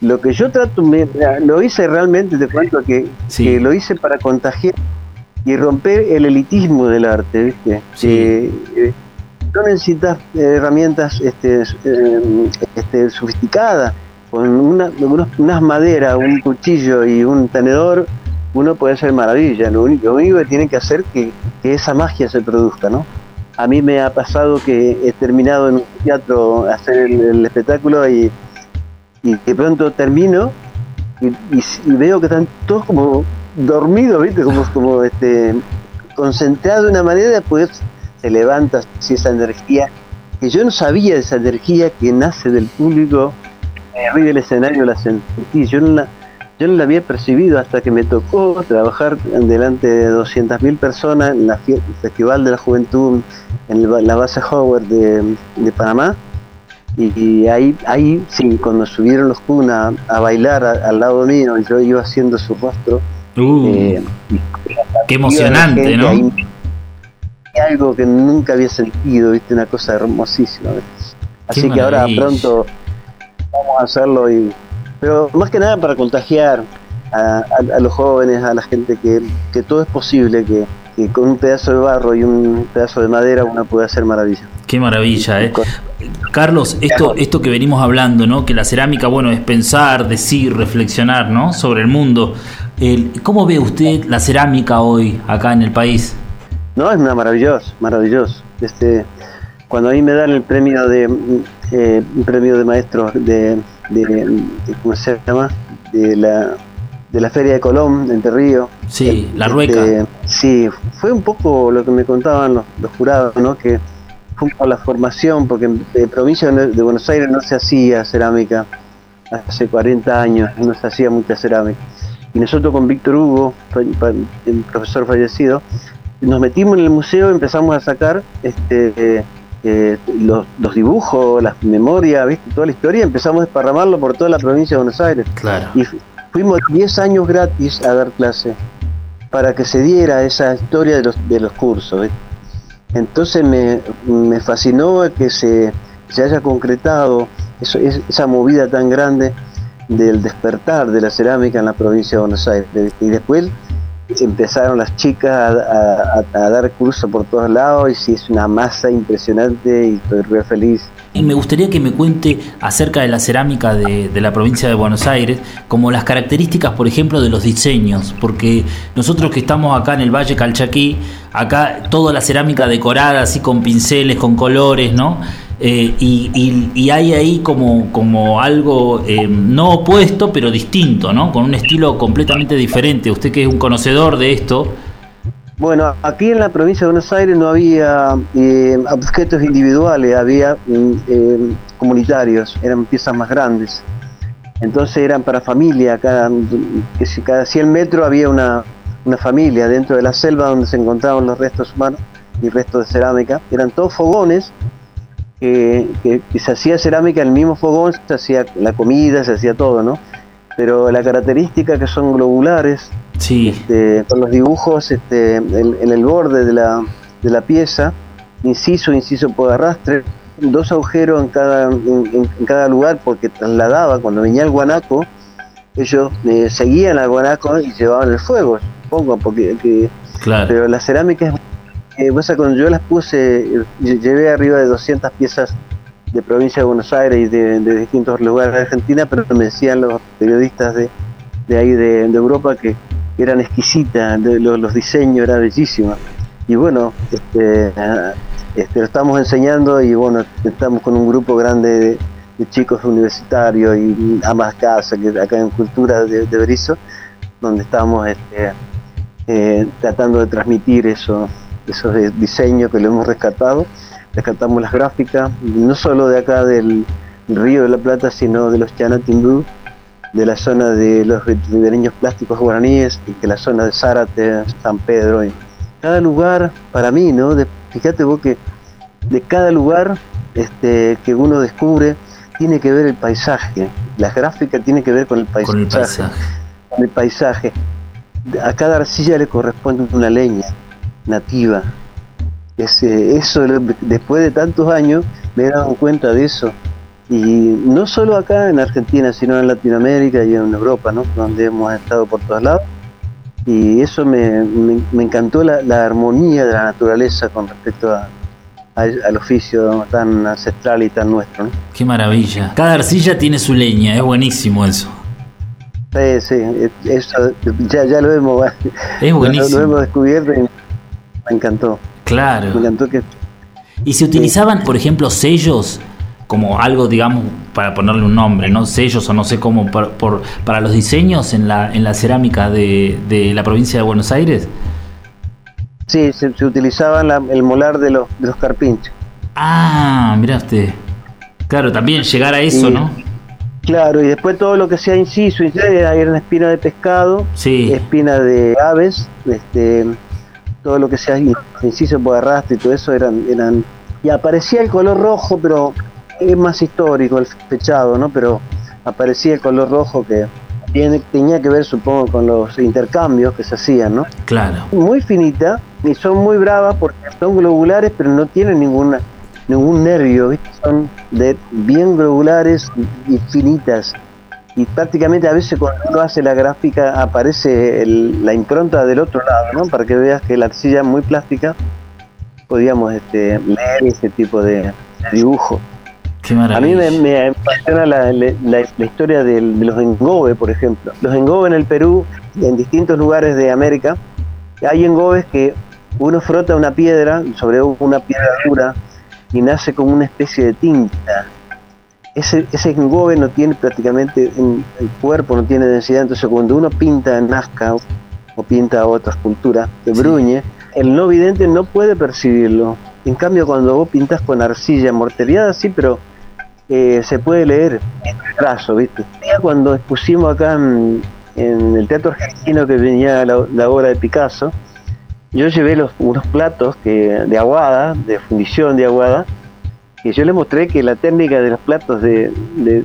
lo que yo trato, me- lo hice realmente, te cuento que, Sí. que lo hice para contagiar y romper el elitismo del arte, ¿viste? Sí. Que, eh, no necesitas eh, herramientas este, eh, este, sofisticadas, con una, unos- unas maderas, un cuchillo y un tenedor, uno puede hacer maravilla. Lo único, que tiene que hacer que, que esa magia se produzca, ¿no? A mí me ha pasado que he terminado en un teatro hacer el, espectáculo y, y pronto termino y, veo que están todos como dormidos, ¿viste? Como, como este, concentrados de una manera, pues se levanta así esa energía que yo no sabía esa energía que nace del público arriba del escenario la sentí, yo no la, yo no la había percibido hasta que me tocó trabajar delante de 200.000 personas en la el Festival de la Juventud en la base Howard de, Panamá. Y, ahí, ahí, sí, cuando subieron los Kun a, bailar al lado mío, yo iba haciendo su rostro. Uh, eh, qué emocionante, ¿no? algo que nunca había sentido, viste, una cosa hermosísima. Así que ahora pronto vamos a hacerlo y pero más que nada para contagiar a, los jóvenes, a la gente que, que todo es posible, que, con un pedazo de barro y un pedazo de madera uno puede hacer maravilla. Qué maravilla, ¿eh? Carlos, esto, esto que venimos hablando, ¿no? Que la cerámica, bueno, es pensar, decir, reflexionar, ¿no? Sobre el mundo. ¿Cómo ve usted la cerámica hoy acá en el país? No, es una maravilloso, maravilloso. Este, cuando a mí me dan el premio de eh, premio de maestros de, de, ¿cómo se llama? De la, de la Feria de Colón, Entre Río. Sí, la Rueca. Este, sí, fue un poco lo que me contaban los, jurados, ¿no? Que fue por la formación, porque en, provincia de Buenos Aires no se hacía cerámica hace 40 años, no se hacía mucha cerámica. Y nosotros con Víctor Hugo, el profesor fallecido, nos metimos en el museo y empezamos a sacar este, eh, los, dibujos, las memorias, ¿viste? toda la historia, empezamos a desparramarlo por toda la provincia de Buenos Aires. Claro. Y fuimos 10 años gratis a dar clase para que se diera esa historia de los, de los cursos. Entonces me, me, fascinó que se, se haya concretado eso, esa movida tan grande del despertar de la cerámica en la provincia de Buenos Aires. Y después empezaron las chicas a, dar curso por todos lados y sí, es una masa impresionante y estoy re feliz. Y me gustaría que me cuente acerca de la cerámica de, la provincia de Buenos Aires, como las características, por ejemplo, de los diseños, porque nosotros que estamos acá en el Valle Calchaquí, acá toda la cerámica decorada, así con pinceles, con colores, ¿no? Eh, y, hay ahí como, como algo eh, no opuesto, pero distinto, ¿no? Con un estilo completamente diferente. Usted que es un conocedor de esto. Bueno, aquí en la provincia de Buenos Aires no había eh, objetos individuales, había mm, comunitarios, eran piezas más grandes. Entonces eran para familia, cada, cada 100 metros había una, una familia dentro de la selva donde se encontraban los restos humanos y restos de cerámica. Eran todos fogones que, se hacía cerámica en el mismo fogón, se hacía la comida, se hacía todo, ¿no? Pero la característica que son globulares, sí. Este, con los dibujos este, en, el borde de la, de la pieza, inciso, inciso por arrastre, dos agujeros en cada, en, cada lugar porque trasladaba, cuando venía el guanaco, ellos eh, seguían al guanaco y llevaban el fuego, supongo, porque claro. pero la cerámica es eh, cuando yo las puse, eh, llevé arriba de 200 piezas de provincia de Buenos Aires y de, distintos lugares de Argentina, pero me decían los periodistas de, ahí de, Europa que eran exquisitas, los, diseños eran bellísimos. Y bueno, este, este, lo estamos enseñando y bueno, estamos con un grupo grande de, chicos universitarios y amas casa, que acá en Cultura de, Berizo, donde estamos este, eh, tratando de transmitir eso esos diseños que lo hemos rescatado. Rescatamos las gráficas, no solo de acá del Río de la Plata, sino de los Chanatimbú, de la zona de los ribereños plásticos guaraníes, y que la zona de Zárate, San Pedro. Y cada lugar, para mí, ¿no? De, fíjate vos que de cada lugar este, que uno descubre, tiene que ver el paisaje. Las gráficas tiene que ver con el paisaje. Con el paisaje. Con el paisaje. A cada arcilla le corresponde una leña nativa. Ese, eso, después de tantos años, me he dado cuenta de eso. Y no solo acá en Argentina, sino en Latinoamérica y en Europa, ¿no? donde hemos estado por todos lados. Y eso me, me, encantó la, armonía de la naturaleza con respecto a, al oficio tan ancestral y tan nuestro. Qué maravilla. Cada arcilla tiene su leña, es buenísimo eso. Sí, sí, eso ya, ya lo hemos, es buenísimo. lo hemos descubierto me encantó. Claro. Me encantó que... ¿Y se utilizaban, por ejemplo, sellos como algo, digamos, para ponerle un nombre, ¿no? Sellos o no sé cómo, por, para los diseños en la, en la cerámica de, de la provincia de Buenos Aires? Sí, se, utilizaba el molar de los, de los carpinchos. Ah, mira usted. Claro, también llegar a eso, Y- ¿no? Claro, y después todo lo que sea inciso, inciso, era espina de pescado, Sí. espina de aves, este, todo lo que sea inciso por arrastre y todo eso eran, eran, y aparecía el color rojo, pero es más histórico el fechado, ¿no? Pero aparecía el color rojo que tiene, tenía que ver, supongo, con los intercambios que se hacían, ¿no? Claro. Muy finita y son muy bravas porque son globulares, pero no tienen ninguna ningún nervio, ¿viste? son de bien globulares y finitas. Y prácticamente a veces cuando uno hace la gráfica aparece el- la impronta del otro lado, ¿no? Para que veas que la arcilla es muy plástica, podíamos este, leer ese tipo de, dibujo. Qué A mí me, me apasiona la, la- historia del- de los engobe, por ejemplo. Los engobe en el Perú, en distintos lugares de América, hay engobes que uno frota una piedra sobre una piedra dura y nace como una especie de tinta. Ese, ese engobe no tiene prácticamente, en- el cuerpo no tiene densidad, entonces cuando uno pinta en Nazca o, o pinta otra escultura de Sí. Bruñe, el no vidente no puede percibirlo. En cambio, cuando vos pintas con arcilla morteriada, sí, pero eh, se puede leer en el trazo, ¿viste? Cuando expusimos acá en, en el Teatro Argentino que venía la, la obra de Picasso, yo llevé los, unos platos que, de aguada, de fundición de aguada, y yo les mostré que la técnica de los platos de, de-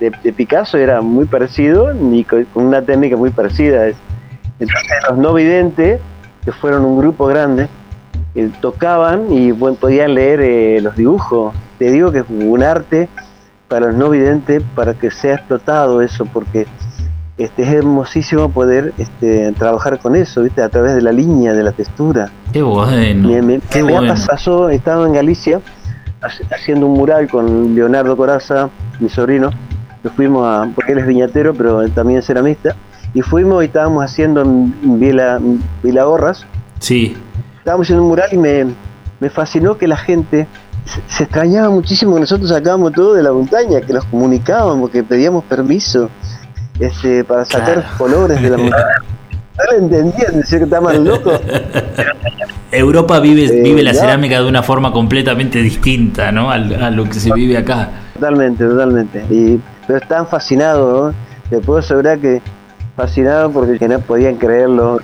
de- de Picasso era muy parecido y con una técnica muy parecida. Entonces los no videntes, que fueron un grupo grande, eh, tocaban y bueno, podían leer eh, los dibujos. Te digo que es un arte para los no videntes para que sea explotado eso, porque este, es hermosísimo poder este, trabajar con eso, ¿viste? a través de la línea, de la textura. Qué bueno. Me, me- Qué me bueno. pasado, estaba en Galicia haciendo un mural con Leonardo Coraza, mi sobrino, que fuimos a, porque él es viñatero, pero él también es ceramista, y fuimos y estábamos haciendo en Vila, Vila Gorras, Sí. estábamos haciendo un mural y me, me fascinó que la gente se, se extrañaba muchísimo que nosotros sacábamos todo de la montaña, que nos comunicábamos, que pedíamos permiso este, para sacar Claro. colores de la montaña. No lo entendían, decían que estaban locos. Europa vive, Eh, vive la ya. cerámica de una forma completamente distinta, ¿no? Al- a lo que se vive acá. Totalmente, totalmente. Y, pero están fascinados, ¿no? Te puedo asegurar que fascinados porque que no podían creerlo,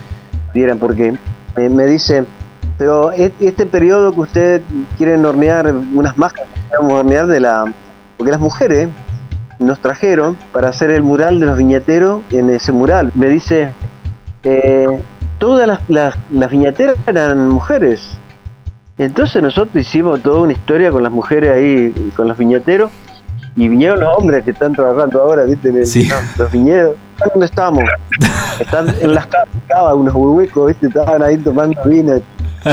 vieran, porque me, me dice, pero este periodo que ustedes quieren hornear unas máscaras, vamos a hornear de la... Porque las mujeres nos trajeron para hacer el mural de los viñateros en ese mural. Me dice, eh, todas las, las, las viñateras eran mujeres. Entonces nosotros hicimos toda una historia con las mujeres ahí, con los viñateros, y vinieron los hombres que están trabajando ahora, ¿viste? En el- Sí. Los viñedos. ¿Dónde estamos? Están en las ca- cavas, unos huecos, ¿viste? Estaban ahí tomando vino.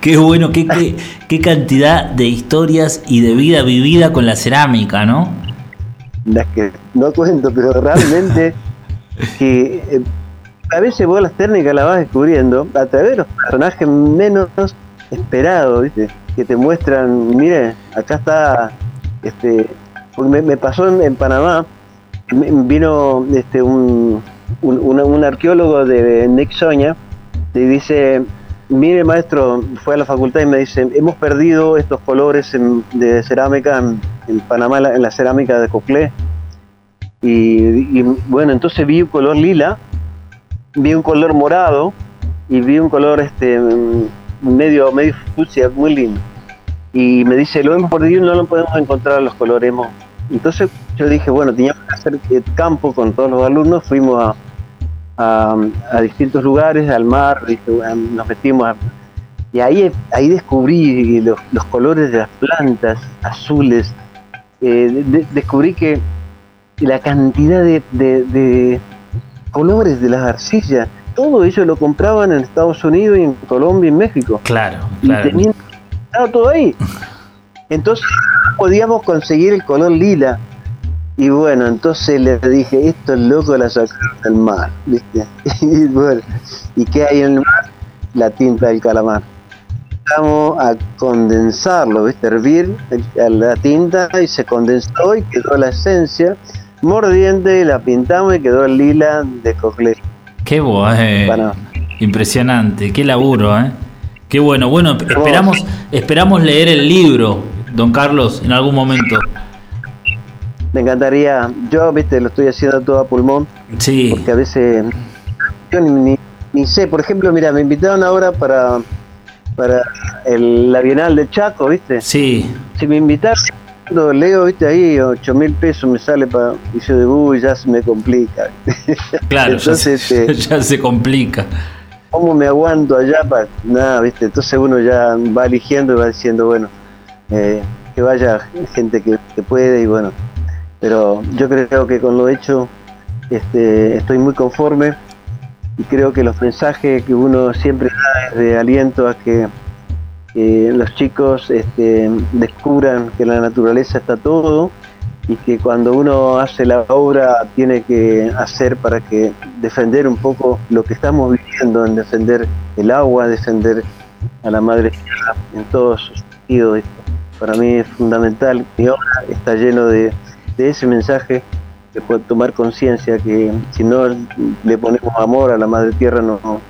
qué bueno, qué, qué, qué cantidad de historias y de vida vivida con la cerámica, ¿no? Las que no cuento, pero realmente que eh, a veces vos las técnicas las vas descubriendo a través de los personajes menos esperados, ¿viste? Que te muestran, mire, acá está, este, me, pasó en, Panamá, vino este un, un, arqueólogo de Nexoña y dice, mire maestro, fue a la facultad y me dice, hemos perdido estos colores de cerámica en, Panamá, en la, en la cerámica de Coclé. Y, y, bueno, entonces vi un color lila, vi un color morado y vi un color este medio medio fucsia, muy lindo. Y me dice, lo hemos perdido no lo podemos encontrar los colores. hemos-". Entonces yo dije, bueno, teníamos que hacer campo con todos los alumnos, fuimos a, a, distintos lugares, al mar, nos metimos a- y ahí, ahí descubrí los, los colores de las plantas azules, Eh, de- descubrí que la cantidad de colores de las arcillas, todo eso lo compraban en Estados Unidos y en Colombia y en México. Claro, Y claro. tenían estaba todo ahí. Entonces podíamos conseguir el color lila. Y bueno, entonces le dije, esto es loco la sacaron del mar, ¿viste? Y bueno, ¿y qué hay en el mar? La tinta del calamar. Vamos a condensarlo, ¿viste? Hervir el- la tinta y se condensó y quedó la esencia mordiente la pintamos y quedó el lila de Coclé. Qué bueno. Bueno. Impresionante, qué laburo, ¿eh? Qué bueno, bueno, esperamos, esperamos leer el libro, don Carlos, en algún momento. Me encantaría, yo, viste, lo estoy haciendo todo a pulmón. Sí. Porque a veces, yo ni, ni, sé, por ejemplo, mira, me invitaron ahora para, para el, la Bienal de Chaco, viste. Sí. Si me invitaron, leo, viste, ahí, 8 mil pesos me sale para y yo digo, uy, ya se me complica. Claro, Entonces, ya, se, este, ya se complica. ¿Cómo me aguanto allá? Para nada, viste. Entonces uno ya va eligiendo y va diciendo, bueno, eh, que vaya gente que, puede y bueno. Pero yo creo que con lo hecho este, estoy muy conforme y creo que los mensajes que uno siempre da es de aliento a que los chicos este, descubran que la naturaleza está todo y que cuando uno hace la obra tiene que hacer para que defender un poco lo que estamos viviendo, en defender el agua, defender a la madre tierra en todos sus sentidos. Para mí es fundamental, mi obra está lleno de, ese mensaje que puede tomar conciencia que si no le ponemos amor a la madre tierra no,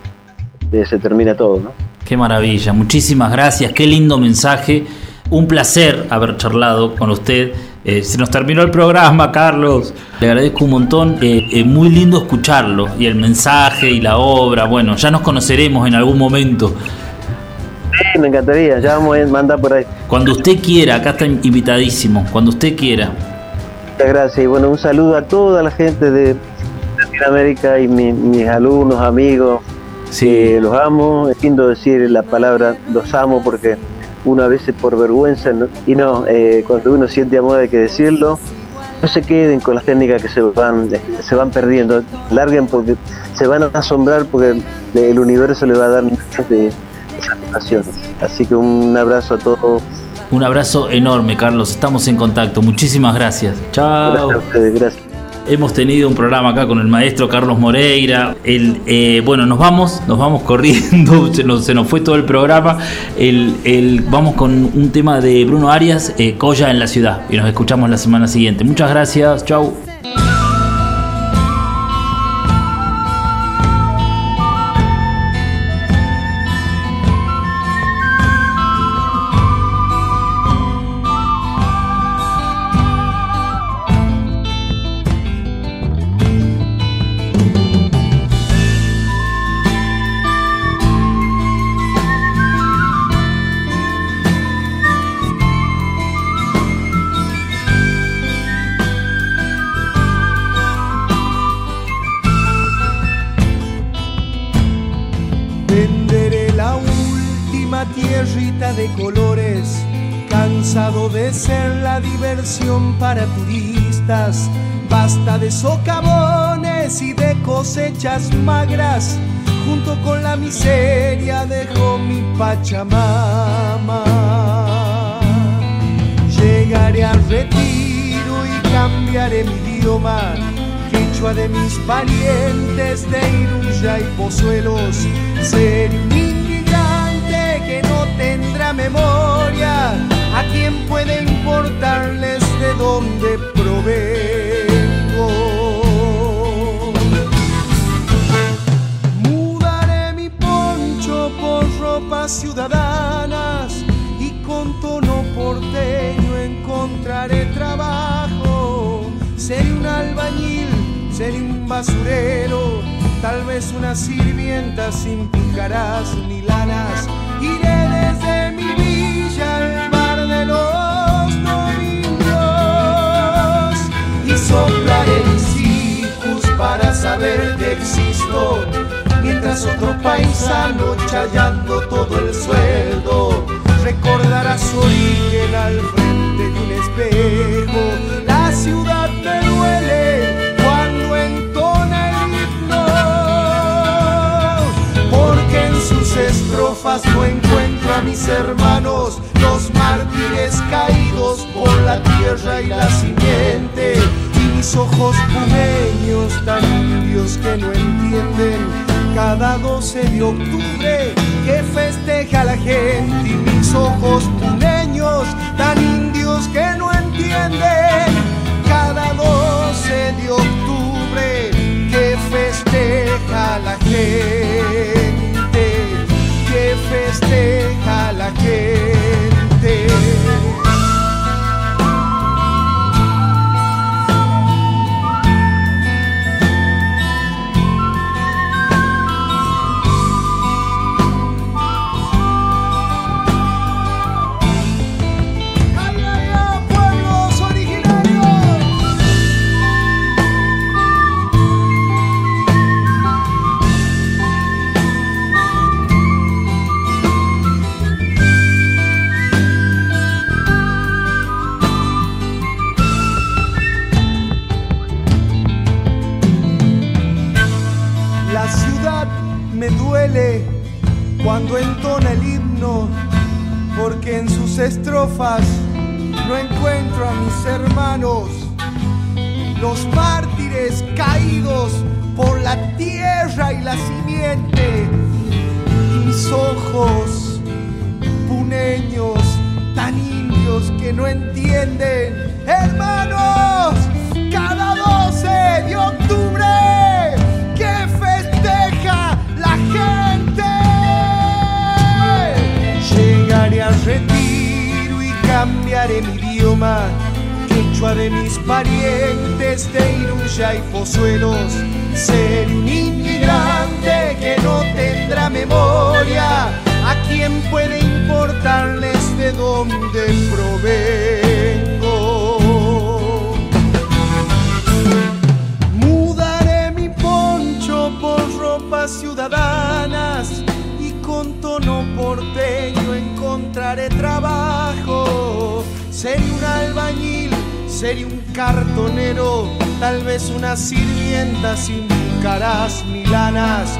se termina todo. Qué maravilla, muchísimas gracias, qué lindo mensaje. Un placer haber charlado con usted. Eh, se nos terminó el programa, Carlos. Le agradezco un montón. Eh, eh, muy lindo escucharlo. Y el mensaje y la obra. Bueno, ya nos conoceremos en algún momento. Sí, me encantaría. Ya vamos a mandar por ahí. Cuando usted quiera, acá está invitadísimo. Cuando usted quiera. Muchas gracias. Y bueno, un saludo a toda la gente de Latinoamérica y mis alumnos, amigos. Sí. los amo. Es lindo decir la palabra los amo porque uno a veces por vergüenza, y no, eh, cuando uno siente amor hay que decirlo, no se queden con las técnicas que se van, se van perdiendo, larguen porque se van a asombrar porque el universo le va a dar muchas de satisfacciones. Así que un abrazo a todos. Un abrazo enorme, Carlos. Estamos en contacto. Muchísimas gracias. Chao. Gracias a ustedes, gracias. Hemos tenido un programa acá con el maestro Carlos Moreira. El, eh, bueno, nos vamos, nos vamos corriendo, se nos, fue todo el programa. El, vamos con un tema de Bruno Arias, eh, Colla en la ciudad. Y nos escuchamos la semana siguiente. Muchas gracias, chau. Basta de socavones y de cosechas magras. Junto con la miseria dejó mi Pachamama. Llegaré al retiro y cambiaré mi idioma. Quechua de mis parientes de Iruya y Pozuelos. Seré un inmigrante que no tendrá memoria. ¿A quién puede importarles de dónde provengo. Ciudadanas y con tono porteño encontraré trabajo. Seré un albañil, seré un basurero, tal vez una sirvienta sin picaras ni lanas. Iré desde mi villa al bar de los soplaré mis para saber que existo, otro paisano chayando todo el sueldo recordará su origen al frente de un espejo. La ciudad me duele cuando entona el himno, porque en sus estrofas no encuentro a mis hermanos, los mártires caídos por la tierra y la simiente mis ojos pumeños tan indios que no entienden cada 12 de octubre que festeja la gente y mis ojos pumeños memoria, ¿a quién puede importarles de dónde provengo? Mudaré mi poncho por ropas ciudadanas y con tono porteño encontraré trabajo. Seré un albañil, seré un cartonero, tal vez una sirvienta sin caras ni lanas.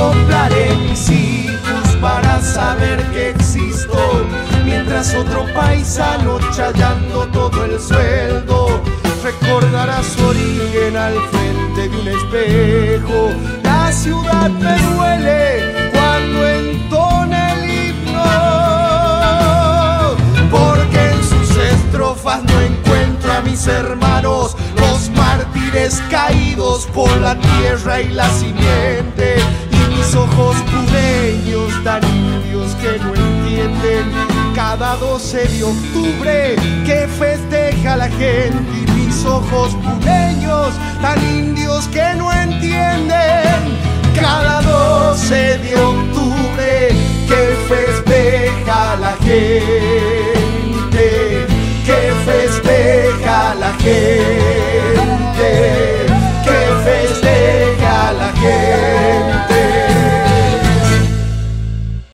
Soplaré mis hijos para saber que existo. Mientras otro paisano chayando todo el sueldo recordará su origen al frente de un espejo. La ciudad me duele cuando entona el himno, porque en sus estrofas no encuentro a mis hermanos, los mártires caídos por la tierra y la simiente, mis ojos pureños, indios que no entienden cada 12 de octubre que festeja la gente mis ojos pureños, tan indios que no entienden cada 12 de octubre que festeja la gente, que festeja la gente.